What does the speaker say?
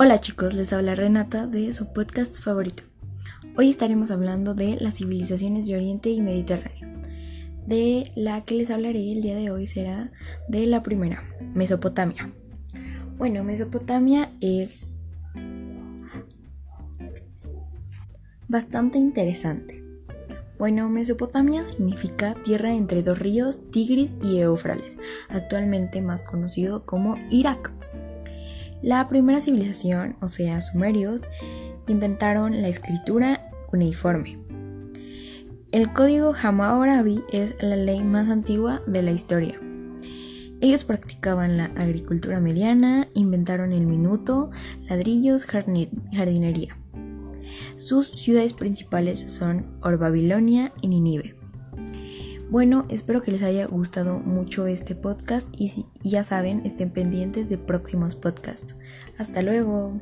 Hola chicos, les habla Renata de su podcast favorito. Hoy estaremos hablando de las civilizaciones de Oriente y Mediterráneo. De la que les hablaré el día de hoy será de la primera, Mesopotamia. Bueno, Mesopotamia es bastante interesante. Bueno, Mesopotamia significa tierra entre dos ríos, Tigris y Éufrates, actualmente más conocido como Irak. La primera civilización, o sea, sumerios, inventaron la escritura cuneiforme. El código Hammurabi es la ley más antigua de la historia. Ellos practicaban la agricultura mediana, inventaron el minuto, ladrillos, jardinería. Sus ciudades principales son Orbabilonia y Ninive. Bueno, espero que les haya gustado mucho este podcast y ya saben, estén pendientes de próximos podcasts. Hasta luego.